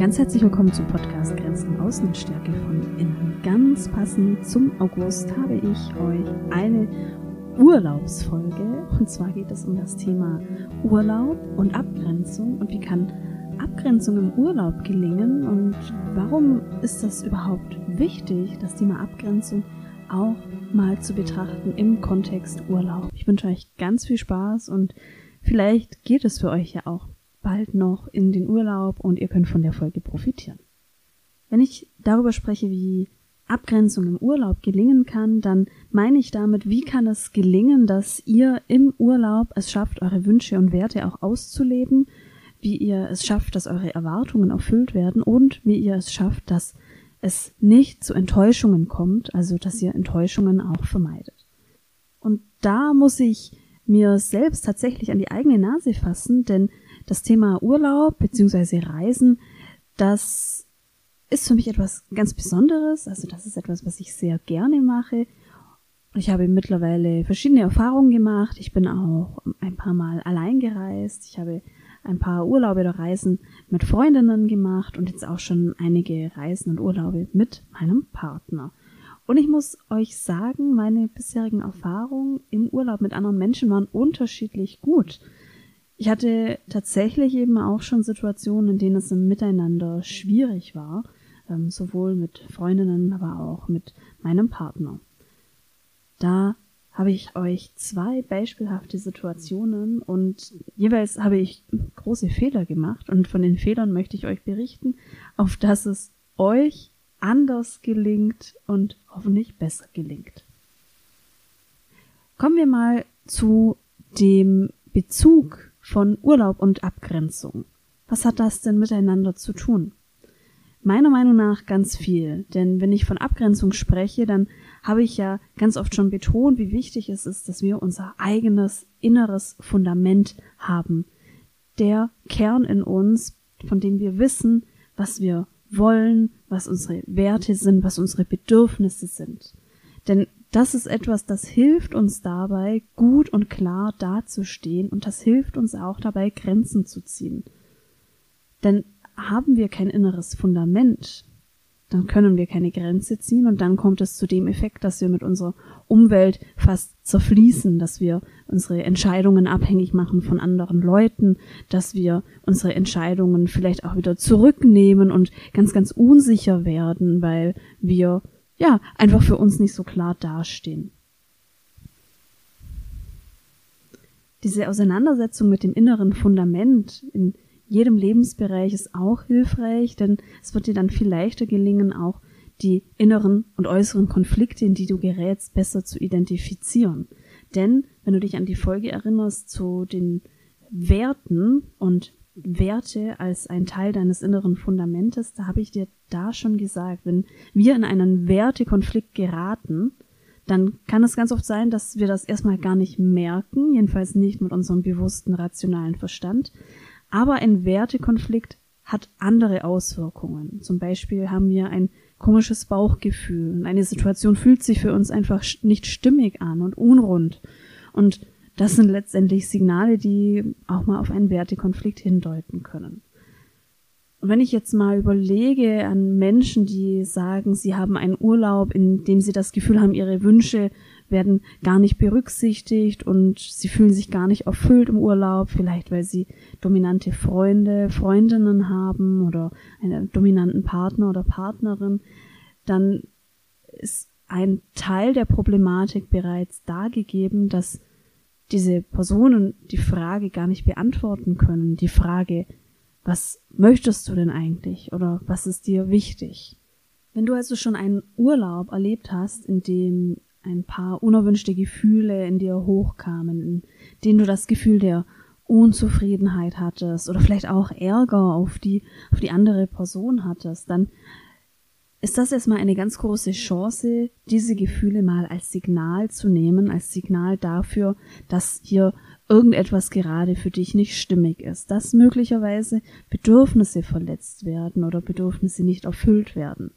Ganz herzlich willkommen zum Podcast Grenzen Außen Stärke von Innen. Ganz passend zum August habe ich euch eine Urlaubsfolge. Und zwar geht es um das Thema Urlaub und Abgrenzung und wie kann Abgrenzung im Urlaub gelingen und warum ist das überhaupt wichtig, das Thema Abgrenzung auch mal zu betrachten im Kontext Urlaub. Ich wünsche euch ganz viel Spaß und vielleicht geht es für euch ja auch bald noch in den Urlaub und ihr könnt von der Folge profitieren. Wenn ich darüber spreche, wie Abgrenzung im Urlaub gelingen kann, dann meine ich damit, wie kann es gelingen, dass ihr im Urlaub es schafft, eure Wünsche und Werte auch auszuleben, wie ihr es schafft, dass eure Erwartungen erfüllt werden und wie ihr es schafft, dass es nicht zu Enttäuschungen kommt, also dass ihr Enttäuschungen auch vermeidet. Und da muss ich mir selbst tatsächlich an die eigene Nase fassen, denn das Thema Urlaub bzw. Reisen, das ist für mich etwas ganz Besonderes. Also das ist etwas, was ich sehr gerne mache. Ich habe mittlerweile verschiedene Erfahrungen gemacht. Ich bin auch ein paar Mal allein gereist. Ich habe ein paar Urlaube oder Reisen mit Freundinnen gemacht und jetzt auch schon einige Reisen und Urlaube mit meinem Partner. Und ich muss euch sagen, meine bisherigen Erfahrungen im Urlaub mit anderen Menschen waren unterschiedlich gut. Ich hatte tatsächlich eben auch schon Situationen, in denen es im Miteinander schwierig war, ähm, sowohl mit Freundinnen, aber auch mit meinem Partner. Da habe ich euch zwei beispielhafte Situationen und jeweils habe ich große Fehler gemacht und von den Fehlern möchte ich euch berichten, auf dass es euch anders gelingt und hoffentlich besser gelingt. Kommen wir mal zu dem Bezug von Urlaub und Abgrenzung. Was hat das denn miteinander zu tun? Meiner Meinung nach ganz viel, denn wenn ich von Abgrenzung spreche, dann habe ich ja ganz oft schon betont, wie wichtig es ist, dass wir unser eigenes inneres Fundament haben. Der Kern in uns, von dem wir wissen, was wir wollen, was unsere Werte sind, was unsere Bedürfnisse sind. Denn das ist etwas, das hilft uns dabei, gut und klar dazustehen und das hilft uns auch dabei, Grenzen zu ziehen. Denn haben wir kein inneres Fundament, dann können wir keine Grenze ziehen und dann kommt es zu dem Effekt, dass wir mit unserer Umwelt fast zerfließen, dass wir unsere Entscheidungen abhängig machen von anderen Leuten, dass wir unsere Entscheidungen vielleicht auch wieder zurücknehmen und ganz, ganz unsicher werden, weil wir ja, einfach für uns nicht so klar dastehen. Diese Auseinandersetzung mit dem inneren Fundament in jedem Lebensbereich ist auch hilfreich, denn es wird dir dann viel leichter gelingen, auch die inneren und äußeren Konflikte, in die du gerätst, besser zu identifizieren. Denn wenn du dich an die Folge erinnerst zu den Werten und Werte als ein Teil deines inneren Fundamentes, da habe ich dir da schon gesagt, wenn wir in einen Wertekonflikt geraten, dann kann es ganz oft sein, dass wir das erstmal gar nicht merken, jedenfalls nicht mit unserem bewussten, rationalen Verstand. Aber ein Wertekonflikt hat andere Auswirkungen. Zum Beispiel haben wir ein komisches Bauchgefühl und eine Situation fühlt sich für uns einfach nicht stimmig an und unrund. Und das sind letztendlich Signale, die auch mal auf einen Wertekonflikt hindeuten können. Und wenn ich jetzt mal überlege an Menschen, die sagen, sie haben einen Urlaub, in dem sie das Gefühl haben, ihre Wünsche werden gar nicht berücksichtigt und sie fühlen sich gar nicht erfüllt im Urlaub, vielleicht weil sie dominante Freunde, Freundinnen haben oder einen dominanten Partner oder Partnerin, dann ist ein Teil der Problematik bereits da gegeben, dass diese Personen die Frage gar nicht beantworten können. Die Frage, was möchtest du denn eigentlich oder was ist dir wichtig? Wenn du also schon einen Urlaub erlebt hast, in dem ein paar unerwünschte Gefühle in dir hochkamen, in denen du das Gefühl der Unzufriedenheit hattest oder vielleicht auch Ärger auf die, auf die andere Person hattest, dann ist das erstmal eine ganz große Chance, diese Gefühle mal als Signal zu nehmen, als Signal dafür, dass hier irgendetwas gerade für dich nicht stimmig ist, dass möglicherweise Bedürfnisse verletzt werden oder Bedürfnisse nicht erfüllt werden.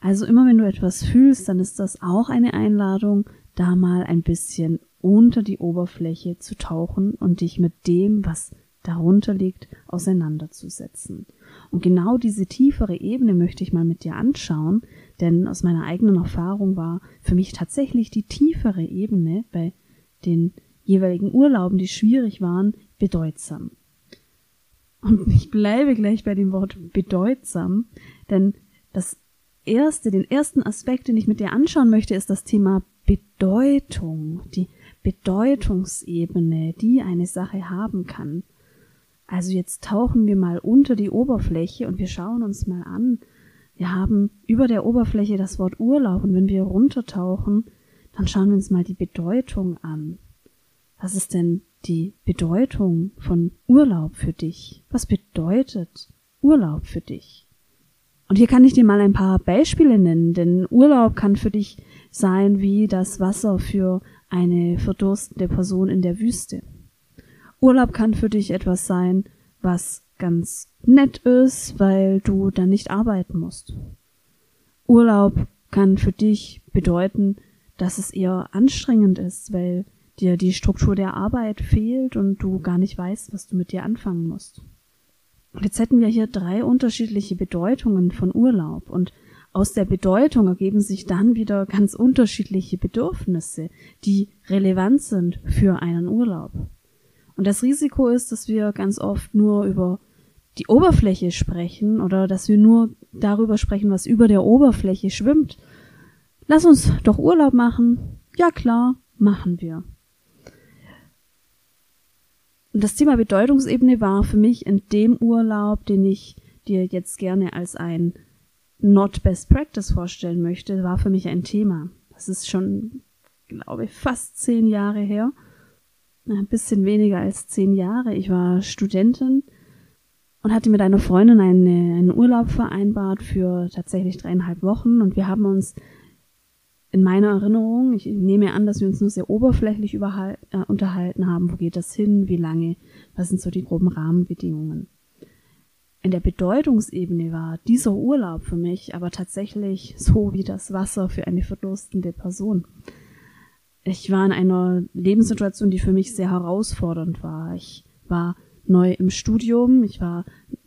Also immer wenn du etwas fühlst, dann ist das auch eine Einladung, da mal ein bisschen unter die Oberfläche zu tauchen und dich mit dem, was darunter liegt, auseinanderzusetzen. Und genau diese tiefere Ebene möchte ich mal mit dir anschauen, denn aus meiner eigenen Erfahrung war für mich tatsächlich die tiefere Ebene bei den jeweiligen Urlauben, die schwierig waren, bedeutsam. Und ich bleibe gleich bei dem Wort bedeutsam, denn das erste, den ersten Aspekt, den ich mit dir anschauen möchte, ist das Thema Bedeutung, die Bedeutungsebene, die eine Sache haben kann. Also jetzt tauchen wir mal unter die Oberfläche und wir schauen uns mal an. Wir haben über der Oberfläche das Wort Urlaub und wenn wir runtertauchen, dann schauen wir uns mal die Bedeutung an. Was ist denn die Bedeutung von Urlaub für dich? Was bedeutet Urlaub für dich? Und hier kann ich dir mal ein paar Beispiele nennen, denn Urlaub kann für dich sein wie das Wasser für eine verdurstende Person in der Wüste. Urlaub kann für dich etwas sein, was ganz nett ist, weil du dann nicht arbeiten musst. Urlaub kann für dich bedeuten, dass es eher anstrengend ist, weil dir die Struktur der Arbeit fehlt und du gar nicht weißt, was du mit dir anfangen musst. Und jetzt hätten wir hier drei unterschiedliche Bedeutungen von Urlaub und aus der Bedeutung ergeben sich dann wieder ganz unterschiedliche Bedürfnisse, die relevant sind für einen Urlaub. Und das Risiko ist, dass wir ganz oft nur über die Oberfläche sprechen oder dass wir nur darüber sprechen, was über der Oberfläche schwimmt. Lass uns doch Urlaub machen. Ja klar, machen wir. Und das Thema Bedeutungsebene war für mich in dem Urlaub, den ich dir jetzt gerne als ein Not Best Practice vorstellen möchte, war für mich ein Thema. Das ist schon, glaube ich, fast zehn Jahre her. Ein bisschen weniger als zehn Jahre. Ich war Studentin und hatte mit einer Freundin eine, einen Urlaub vereinbart für tatsächlich dreieinhalb Wochen und wir haben uns in meiner Erinnerung, ich nehme an, dass wir uns nur sehr oberflächlich äh, unterhalten haben, wo geht das hin, wie lange, was sind so die groben Rahmenbedingungen. In der Bedeutungsebene war dieser Urlaub für mich aber tatsächlich so wie das Wasser für eine verdurstende Person. Ich war in einer Lebenssituation, die für mich sehr herausfordernd war. Ich war neu im Studium, ich war,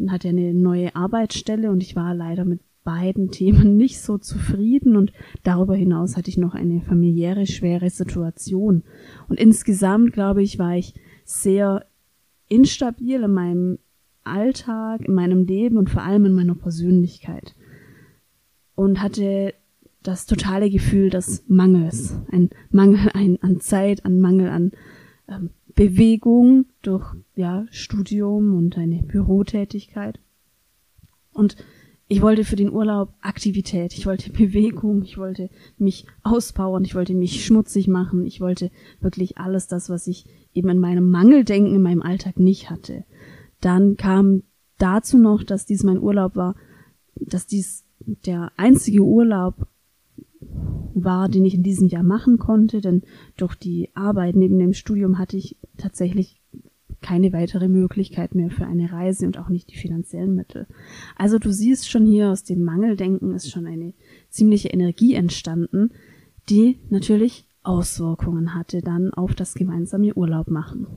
hatte eine neue Arbeitsstelle und ich war leider mit beiden Themen nicht so zufrieden und darüber hinaus hatte ich noch eine familiäre schwere Situation. Und insgesamt, glaube ich, war ich sehr instabil in meinem Alltag, in meinem Leben und vor allem in meiner Persönlichkeit. Und hatte das totale Gefühl des Mangels. Ein Mangel ein, an Zeit, an Mangel an ähm, Bewegung durch ja, Studium und eine Bürotätigkeit. Und ich wollte für den Urlaub Aktivität, ich wollte Bewegung, ich wollte mich auspowern, ich wollte mich schmutzig machen, ich wollte wirklich alles das, was ich eben in meinem Mangeldenken in meinem Alltag nicht hatte. Dann kam dazu noch, dass dies mein Urlaub war, dass dies der einzige Urlaub war, den ich in diesem Jahr machen konnte, denn durch die Arbeit neben dem Studium hatte ich tatsächlich keine weitere Möglichkeit mehr für eine Reise und auch nicht die finanziellen Mittel. Also du siehst schon hier aus dem Mangeldenken ist schon eine ziemliche Energie entstanden, die natürlich Auswirkungen hatte dann auf das gemeinsame Urlaub machen.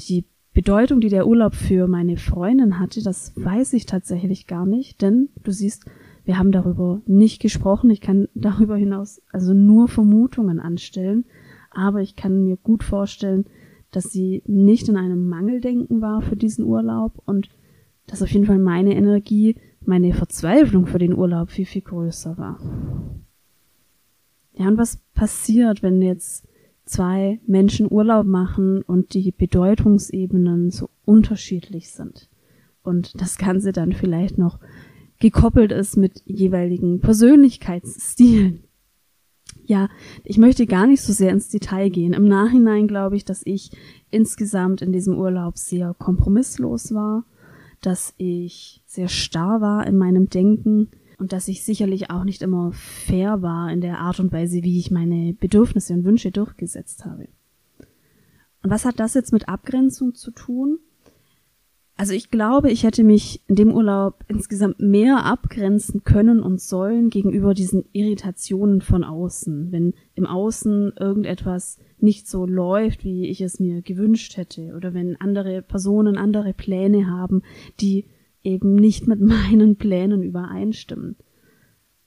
Die Bedeutung, die der Urlaub für meine Freundin hatte, das weiß ich tatsächlich gar nicht, denn du siehst, wir haben darüber nicht gesprochen. Ich kann darüber hinaus also nur Vermutungen anstellen, aber ich kann mir gut vorstellen, dass sie nicht in einem Mangeldenken war für diesen Urlaub und dass auf jeden Fall meine Energie, meine Verzweiflung für den Urlaub viel, viel größer war. Ja, und was passiert, wenn jetzt zwei Menschen Urlaub machen und die Bedeutungsebenen so unterschiedlich sind? Und das Ganze dann vielleicht noch gekoppelt ist mit jeweiligen Persönlichkeitsstilen, ja, ich möchte gar nicht so sehr ins Detail gehen. Im Nachhinein glaube ich, dass ich insgesamt in diesem Urlaub sehr kompromisslos war, dass ich sehr starr war in meinem Denken und dass ich sicherlich auch nicht immer fair war in der Art und Weise, wie ich meine Bedürfnisse und Wünsche durchgesetzt habe. Und was hat das jetzt mit Abgrenzung zu tun? Also ich glaube, ich hätte mich in dem Urlaub insgesamt mehr abgrenzen können und sollen gegenüber diesen Irritationen von außen. Wenn im Außen irgendetwas nicht so läuft, wie ich es mir gewünscht hätte, oder wenn andere Personen andere Pläne haben, die eben nicht mit meinen Plänen übereinstimmen.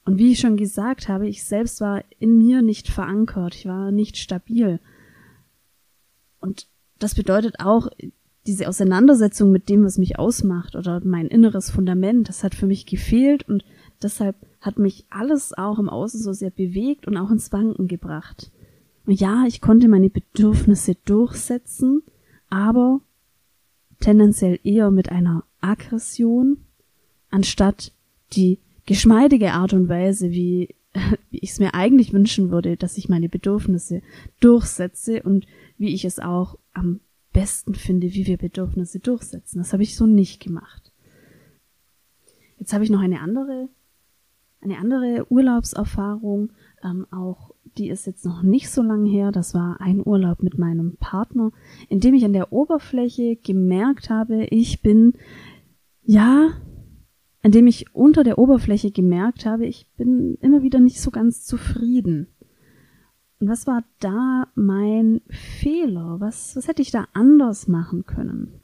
Und wie ich schon gesagt habe, ich selbst war in mir nicht verankert, ich war nicht stabil. Und das bedeutet auch, diese Auseinandersetzung mit dem, was mich ausmacht oder mein inneres Fundament, das hat für mich gefehlt und deshalb hat mich alles auch im Außen so sehr bewegt und auch ins Wanken gebracht. Und ja, ich konnte meine Bedürfnisse durchsetzen, aber tendenziell eher mit einer Aggression, anstatt die geschmeidige Art und Weise, wie, wie ich es mir eigentlich wünschen würde, dass ich meine Bedürfnisse durchsetze und wie ich es auch am besten finde, wie wir Bedürfnisse durchsetzen. Das habe ich so nicht gemacht. Jetzt habe ich noch eine andere, eine andere Urlaubserfahrung, ähm, auch die ist jetzt noch nicht so lange her. Das war ein Urlaub mit meinem Partner, in dem ich an der Oberfläche gemerkt habe, ich bin, ja, in dem ich unter der Oberfläche gemerkt habe, ich bin immer wieder nicht so ganz zufrieden. Was war da mein Fehler? Was, was hätte ich da anders machen können?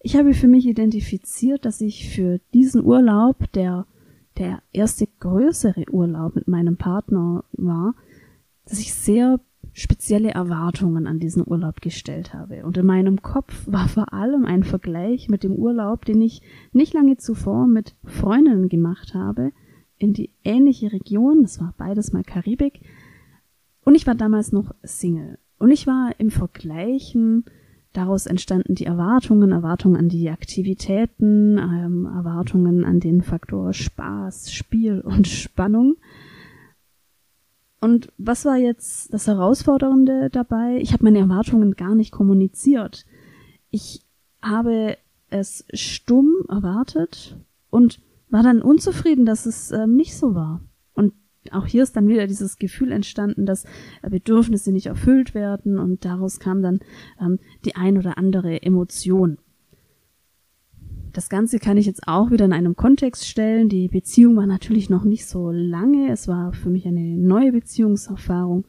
Ich habe für mich identifiziert, dass ich für diesen Urlaub, der der erste größere Urlaub mit meinem Partner war, dass ich sehr spezielle Erwartungen an diesen Urlaub gestellt habe. Und in meinem Kopf war vor allem ein Vergleich mit dem Urlaub, den ich nicht lange zuvor mit Freundinnen gemacht habe, in die ähnliche Region, das war beides mal Karibik, und ich war damals noch Single. Und ich war im Vergleichen, daraus entstanden die Erwartungen, Erwartungen an die Aktivitäten, ähm, Erwartungen an den Faktor Spaß, Spiel und Spannung. Und was war jetzt das Herausfordernde dabei? Ich habe meine Erwartungen gar nicht kommuniziert. Ich habe es stumm erwartet und war dann unzufrieden, dass es ähm, nicht so war auch hier ist dann wieder dieses Gefühl entstanden, dass äh, Bedürfnisse nicht erfüllt werden und daraus kam dann ähm, die ein oder andere Emotion. Das Ganze kann ich jetzt auch wieder in einem Kontext stellen. Die Beziehung war natürlich noch nicht so lange. Es war für mich eine neue Beziehungserfahrung.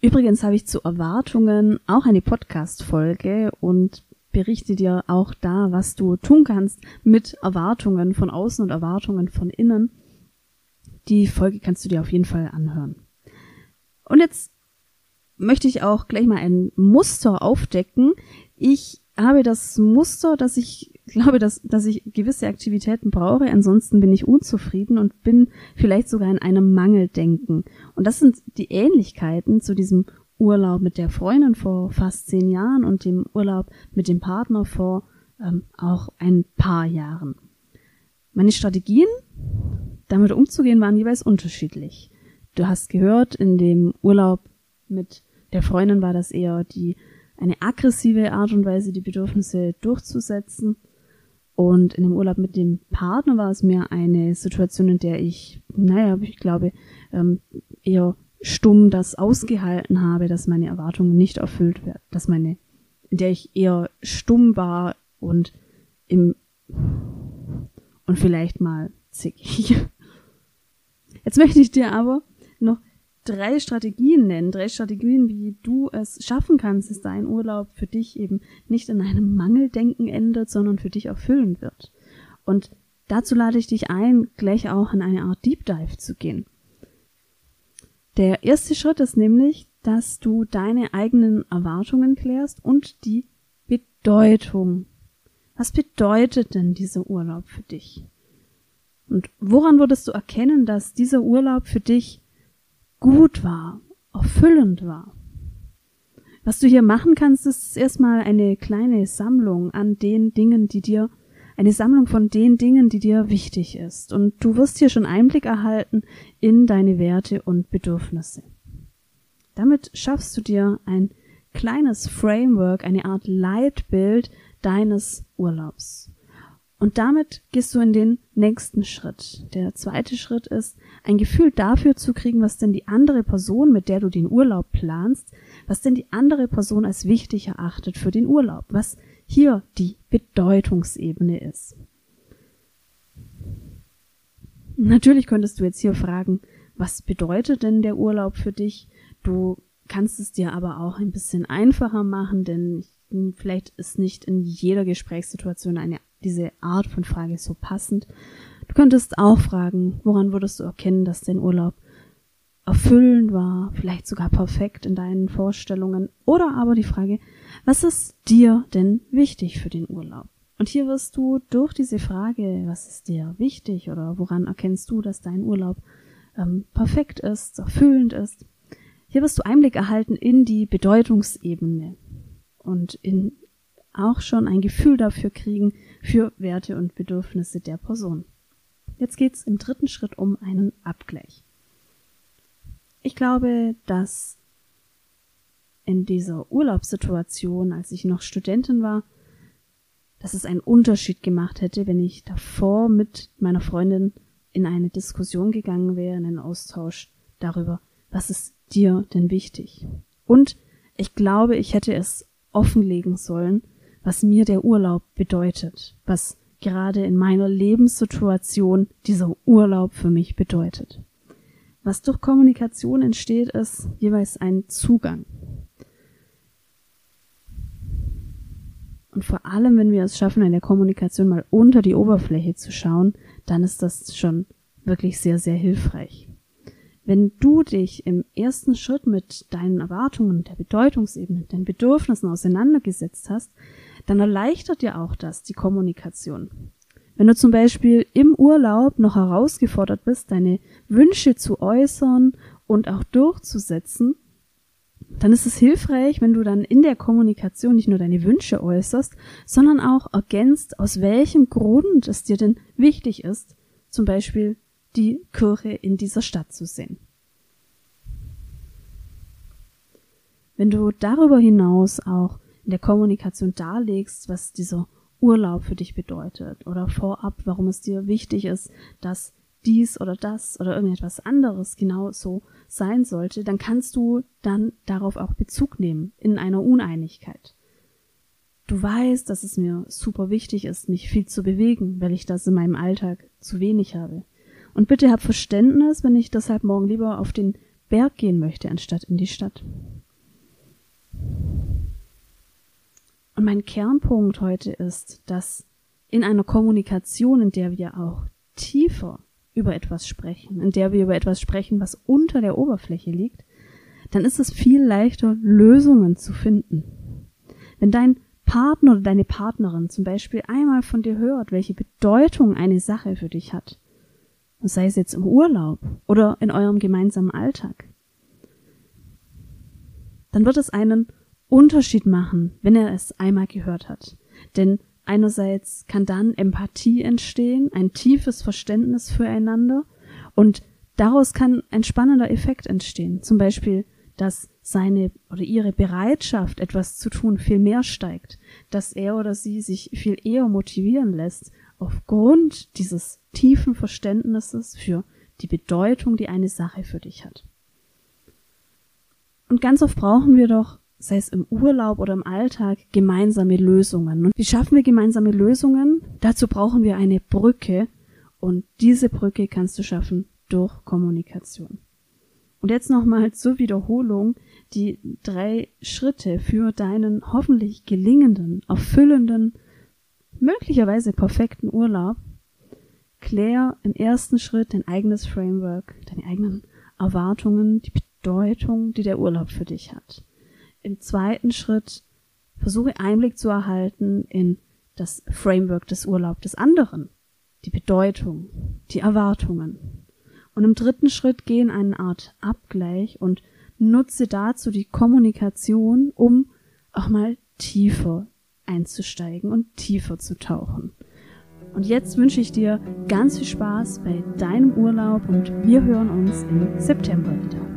Übrigens habe ich zu Erwartungen auch eine Podcast-Folge und berichte dir auch da, was du tun kannst mit Erwartungen von außen und Erwartungen von innen. Die Folge kannst du dir auf jeden Fall anhören. Und jetzt möchte ich auch gleich mal ein Muster aufdecken. Ich habe das Muster, dass ich glaube, dass, dass ich gewisse Aktivitäten brauche, ansonsten bin ich unzufrieden und bin vielleicht sogar in einem Mangeldenken. Und das sind die Ähnlichkeiten zu diesem Urlaub mit der Freundin vor fast zehn Jahren und dem Urlaub mit dem Partner vor ähm, auch ein paar Jahren. Meine Strategien damit umzugehen, waren jeweils unterschiedlich. Du hast gehört, in dem Urlaub mit der Freundin war das eher die eine aggressive Art und Weise, die Bedürfnisse durchzusetzen. Und in dem Urlaub mit dem Partner war es mehr eine Situation, in der ich, naja, ich glaube, ähm, eher stumm das ausgehalten habe, dass meine Erwartungen nicht erfüllt werden, dass meine, in der ich eher stumm war und im und vielleicht mal zickig. Jetzt möchte ich dir aber noch drei Strategien nennen, drei Strategien, wie du es schaffen kannst, dass dein Urlaub für dich eben nicht in einem Mangeldenken endet, sondern für dich erfüllend wird. Und dazu lade ich dich ein, gleich auch in eine Art Deep Dive zu gehen. Der erste Schritt ist nämlich, dass du deine eigenen Erwartungen klärst und die Bedeutung. Was bedeutet denn dieser Urlaub für dich? Und woran würdest du erkennen, dass dieser Urlaub für dich gut war, erfüllend war? Was du hier machen kannst, ist erstmal eine kleine Sammlung an den Dingen, die dir, eine Sammlung von den Dingen, die dir wichtig ist. Und du wirst hier schon Einblick erhalten in deine Werte und Bedürfnisse. Damit schaffst du dir ein kleines Framework, eine Art Leitbild deines Urlaubs. Und damit gehst du in den nächsten Schritt. Der zweite Schritt ist, ein Gefühl dafür zu kriegen, was denn die andere Person, mit der du den Urlaub planst, was denn die andere Person als wichtig erachtet für den Urlaub. Was hier die Bedeutungsebene ist. Natürlich könntest du jetzt hier fragen, was bedeutet denn der Urlaub für dich? Du kannst es dir aber auch ein bisschen einfacher machen, denn vielleicht ist nicht in jeder Gesprächssituation eine, diese Art von Frage so passend. Du könntest auch fragen, woran würdest du erkennen, dass dein Urlaub erfüllend war, vielleicht sogar perfekt in deinen Vorstellungen, oder aber die Frage, was ist dir denn wichtig für den Urlaub? Und hier wirst du durch diese Frage, was ist dir wichtig oder woran erkennst du, dass dein Urlaub ähm, perfekt ist, erfüllend ist, hier wirst du Einblick erhalten in die Bedeutungsebene und in auch schon ein Gefühl dafür kriegen für Werte und Bedürfnisse der Person. Jetzt geht's im dritten Schritt um einen Abgleich. Ich glaube, dass in dieser Urlaubssituation, als ich noch Studentin war, dass es einen Unterschied gemacht hätte, wenn ich davor mit meiner Freundin in eine Diskussion gegangen wäre, in einen Austausch darüber, was ist dir denn wichtig? Und ich glaube, ich hätte es offenlegen sollen, was mir der Urlaub bedeutet, was gerade in meiner Lebenssituation dieser Urlaub für mich bedeutet. Was durch Kommunikation entsteht, ist jeweils ein Zugang. Und vor allem, wenn wir es schaffen, in der Kommunikation mal unter die Oberfläche zu schauen, dann ist das schon wirklich sehr, sehr hilfreich. Wenn du dich im ersten Schritt mit deinen Erwartungen, der Bedeutungsebene, den Bedürfnissen auseinandergesetzt hast, dann erleichtert dir auch das die Kommunikation. Wenn du zum Beispiel im Urlaub noch herausgefordert bist, deine Wünsche zu äußern und auch durchzusetzen, dann ist es hilfreich, wenn du dann in der Kommunikation nicht nur deine Wünsche äußerst, sondern auch ergänzt, aus welchem Grund es dir denn wichtig ist, zum Beispiel die Kirche in dieser Stadt zu sehen. Wenn du darüber hinaus auch in der Kommunikation darlegst, was dieser Urlaub für dich bedeutet oder vorab, warum es dir wichtig ist, dass dies oder das oder irgendetwas anderes genau so sein sollte, dann kannst du dann darauf auch Bezug nehmen in einer Uneinigkeit. Du weißt, dass es mir super wichtig ist, mich viel zu bewegen, weil ich das in meinem Alltag zu wenig habe. Und bitte hab Verständnis, wenn ich deshalb morgen lieber auf den Berg gehen möchte, anstatt in die Stadt. Und mein Kernpunkt heute ist, dass in einer Kommunikation, in der wir auch tiefer über etwas sprechen, in der wir über etwas sprechen, was unter der Oberfläche liegt, dann ist es viel leichter, Lösungen zu finden. Wenn dein Partner oder deine Partnerin zum Beispiel einmal von dir hört, welche Bedeutung eine Sache für dich hat, sei es jetzt im Urlaub oder in eurem gemeinsamen Alltag, dann wird es einen Unterschied machen, wenn er es einmal gehört hat. Denn einerseits kann dann Empathie entstehen, ein tiefes Verständnis füreinander und daraus kann ein spannender Effekt entstehen. Zum Beispiel, dass seine oder ihre Bereitschaft, etwas zu tun, viel mehr steigt, dass er oder sie sich viel eher motivieren lässt, aufgrund dieses tiefen Verständnisses für die Bedeutung, die eine Sache für dich hat. Und ganz oft brauchen wir doch, sei es im Urlaub oder im Alltag, gemeinsame Lösungen. Und wie schaffen wir gemeinsame Lösungen? Dazu brauchen wir eine Brücke und diese Brücke kannst du schaffen durch Kommunikation. Und jetzt nochmal zur Wiederholung die drei Schritte für deinen hoffentlich gelingenden, erfüllenden, möglicherweise perfekten Urlaub klär im ersten Schritt dein eigenes Framework, deine eigenen Erwartungen, die Bedeutung, die der Urlaub für dich hat. Im zweiten Schritt versuche Einblick zu erhalten in das Framework des Urlaubs des anderen, die Bedeutung, die Erwartungen. Und im dritten Schritt geh in eine Art Abgleich und nutze dazu die Kommunikation, um auch mal tiefer einzusteigen und tiefer zu tauchen. Und jetzt wünsche ich dir ganz viel Spaß bei deinem Urlaub und wir hören uns im September wieder.